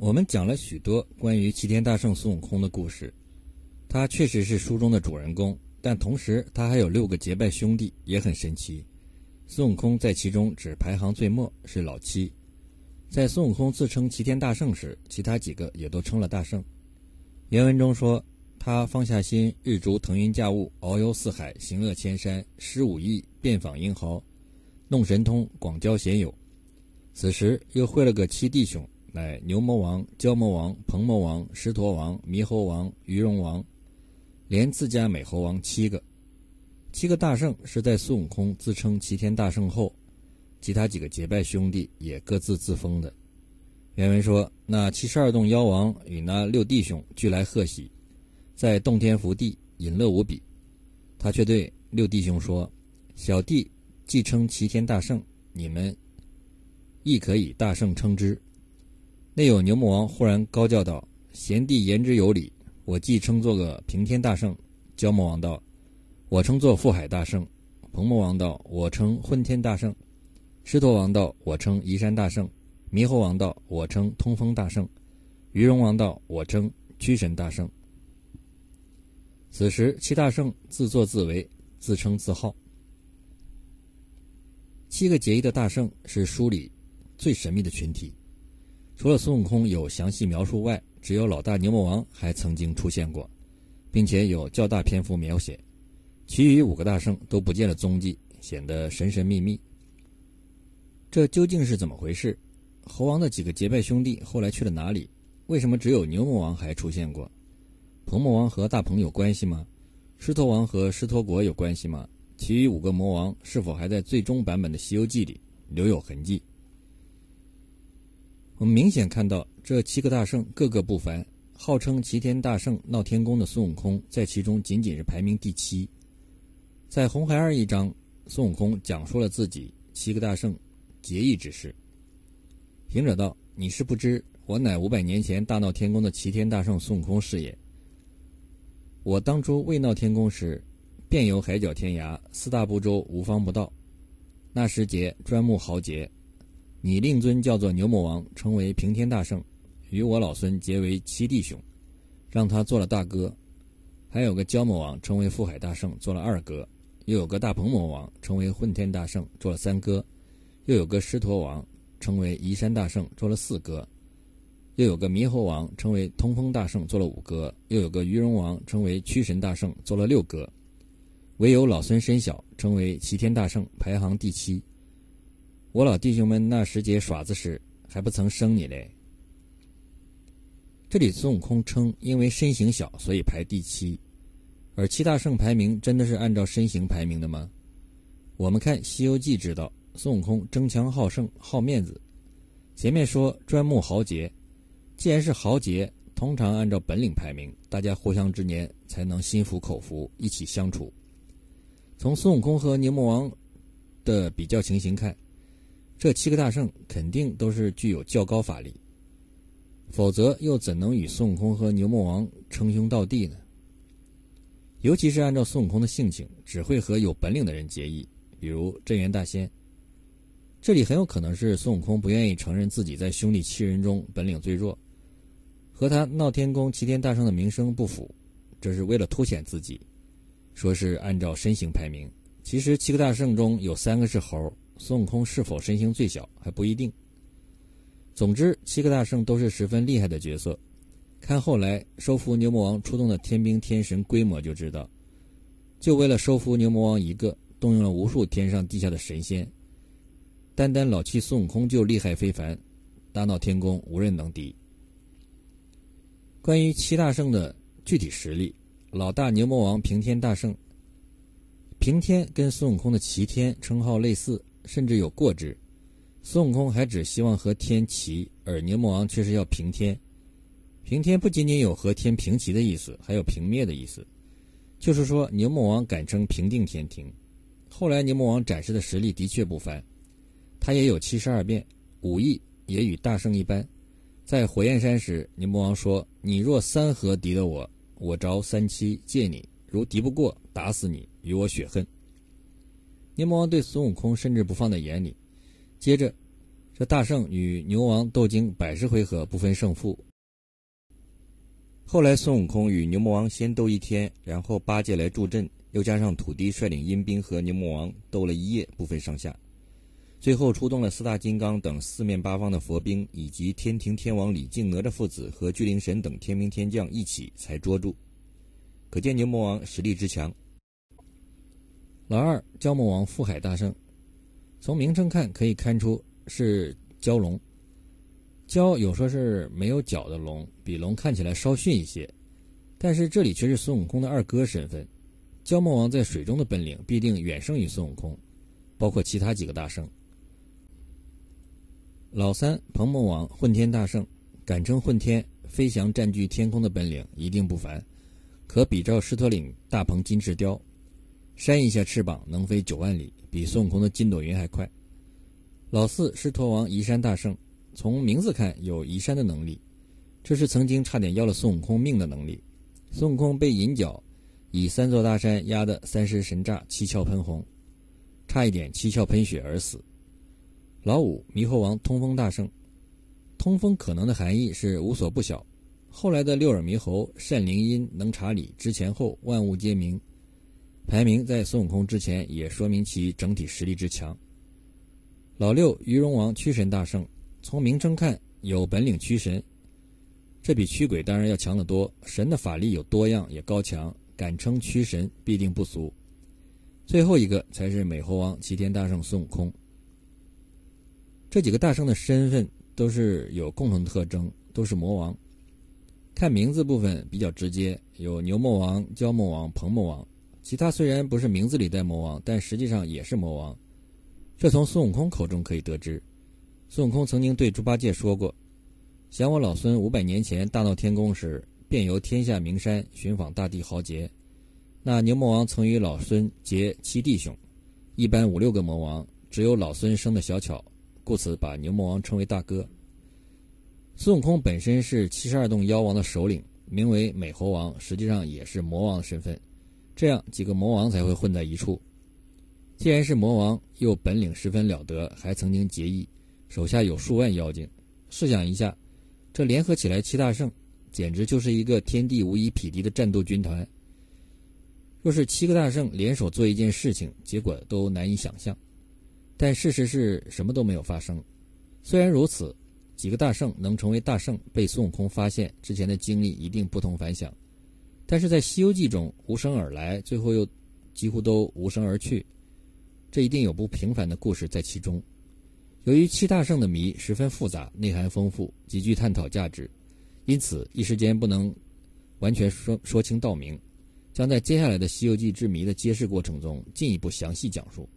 我们讲了许多关于齐天大圣孙悟空的故事，他确实是书中的主人公，但同时他还有六个结拜兄弟，也很神奇。孙悟空在其中只排行最末，是老七。在孙悟空自称齐天大圣时，其他几个也都称了大圣。原文中说：“他放下心，日逐腾云驾雾，遨游四海，行恶千山，施五艺，遍访英豪，弄神通，广交贤友。此时又会了个七弟兄。”乃牛魔王、蛟魔王、鹏魔王、狮驼王、猕猴王、鱼龙王，连自家美猴王七个，七个大圣是在孙悟空自称齐天大圣后，其他几个结拜兄弟也各自自封的。原文说：“那七十二洞妖王与那六弟兄俱来贺喜，在洞天福地，饮乐无比。他却对六弟兄说：‘小弟既称齐天大圣，你们亦可以大圣称之。’”内有牛魔王忽然高叫道：“贤弟言之有理，我既称作个平天大圣。”蛟魔王道：“我称作覆海大圣。”鹏魔王道：“我称混天大圣。”狮驼王道：“我称移山大圣。”猕猴王道：“我称通风大圣。”鱼龙王道：“我称驱神大圣。”此时七大圣自作自为，自称自号。七个结义的大圣是书里最神秘的群体。除了孙悟空有详细描述外，只有老大牛魔王还曾经出现过，并且有较大篇幅描写，其余五个大圣都不见了踪迹，显得神神秘秘。这究竟是怎么回事？猴王的几个结拜兄弟后来去了哪里？为什么只有牛魔王还出现过？鹏魔王和大鹏有关系吗？狮驼王和狮驼国有关系吗？其余五个魔王是否还在最终版本的《西游记》里留有痕迹？我们明显看到，这七个大圣个个不凡，号称齐天大圣闹天宫的孙悟空在其中仅仅是排名第七。在红孩儿一章，孙悟空讲述了自己七个大圣结义之事。行者道：“你是不知，我乃五百年前大闹天宫的齐天大圣孙悟空是也。我当初未闹天宫时，遍游海角天涯，四大部洲无方不到。那时节专目豪杰。”你令尊叫做牛魔王，称为平天大圣，与我老孙结为七弟兄，让他做了大哥。还有个蛟魔王，称为富海大圣，做了二哥；又有个大鹏魔王，称为混天大圣，做了三哥；又有个狮驼王，称为移山大圣，做了四哥；又有个猕猴王，称为通风大圣，做了五哥；又有个鱼龙王，称为驱神大圣，做了六哥。唯有老孙身小，称为齐天大圣，排行第七。我老弟兄们那时节耍子时，还不曾生你嘞。这里孙悟空称因为身形小，所以排第七，而七大圣排名真的是按照身形排名的吗？我们看《西游记》知道，孙悟空争强好胜、好面子。前面说专慕豪杰，既然是豪杰，通常按照本领排名，大家互相之间才能心服口服，一起相处。从孙悟空和牛魔王的比较情形看。这七个大圣肯定都是具有较高法力，否则又怎能与孙悟空和牛魔王称兄道弟呢？尤其是按照孙悟空的性情，只会和有本领的人结义，比如镇元大仙。这里很有可能是孙悟空不愿意承认自己在兄弟七人中本领最弱，和他闹天宫齐天大圣的名声不符，这是为了凸显自己，说是按照身形排名。其实七个大圣中有三个是猴。孙悟空是否身形最小还不一定。总之，七个大圣都是十分厉害的角色。看后来收服牛魔王出动的天兵天神规模就知道，就为了收服牛魔王一个，动用了无数天上地下的神仙。单单老七孙悟空就厉害非凡，大闹天宫无人能敌。关于七大圣的具体实力，老大牛魔王平天大圣，平天跟孙悟空的齐天称号类似。甚至有过之，孙悟空还只希望和天齐，而牛魔王却是要平天。平天不仅仅有和天平齐的意思，还有平灭的意思。就是说，牛魔王敢称平定天庭。后来牛魔王展示的实力的确不凡，他也有七十二变，武艺也与大圣一般。在火焰山时，牛魔王说：“你若三合敌得我，我着三七借你；如敌不过，打死你，与我血恨。”牛魔王对孙悟空甚至不放在眼里。接着，这大圣与牛王斗经百十回合不分胜负。后来孙悟空与牛魔王先斗一天，然后八戒来助阵，又加上土地率领阴兵和牛魔王斗了一夜不分上下，最后出动了四大金刚等四面八方的佛兵，以及天庭天王李靖、哪吒父子和巨灵神等天兵天将一起才捉住。可见牛魔王实力之强。老二蛟魔王覆海大圣，从名称看可以看出是蛟龙。蛟有说是没有角的龙，比龙看起来稍逊一些，但是这里却是孙悟空的二哥身份。蛟魔王在水中的本领必定远胜于孙悟空，包括其他几个大圣。老三鹏魔王混天大圣，敢称混天，飞翔占据天空的本领一定不凡，可比照狮驼岭大鹏金翅雕。扇一下翅膀能飞九万里，比孙悟空的筋斗云还快。老四狮驼王移山大圣，从名字看有移山的能力，这是曾经差点要了孙悟空命的能力。孙悟空被银角以三座大山压得三尸神炸，七窍喷红，差一点七窍喷血而死。老五猕猴王通风大圣，通风可能的含义是无所不晓。后来的六耳猕猴善灵音能查理，知前后，万物皆明。排名在孙悟空之前，也说明其整体实力之强。老六鱼龙王驱神大圣，从名称看有本领驱神，这比驱鬼当然要强得多。神的法力有多样也高强，敢称驱神必定不俗。最后一个才是美猴王齐天大圣孙悟空。这几个大圣的身份都是有共同特征，都是魔王。看名字部分比较直接，有牛魔王、蛟魔王、鹏魔王。其他虽然不是名字里带魔王，但实际上也是魔王。这从孙悟空口中可以得知。孙悟空曾经对猪八戒说过：“想我老孙五百年前大闹天宫时，便游天下名山，寻访大地豪杰。那牛魔王曾与老孙结七弟兄，一般五六个魔王，只有老孙生的小巧，故此把牛魔王称为大哥。”孙悟空本身是七十二洞妖王的首领，名为美猴王，实际上也是魔王的身份。这样几个魔王才会混在一处。既然是魔王，又本领十分了得，还曾经结义，手下有数万妖精。试想一下，这联合起来七大圣，简直就是一个天地无以匹敌的战斗军团。若是七个大圣联手做一件事情，结果都难以想象。但事实是什么都没有发生。虽然如此，几个大圣能成为大圣，被孙悟空发现之前的经历一定不同凡响。但是在《西游记》中无声而来，最后又几乎都无声而去，这一定有不平凡的故事在其中。由于七大圣的谜十分复杂，内涵丰富，极具探讨价值，因此一时间不能完全说说清道明，将在接下来的《西游记》之谜的揭示过程中进一步详细讲述。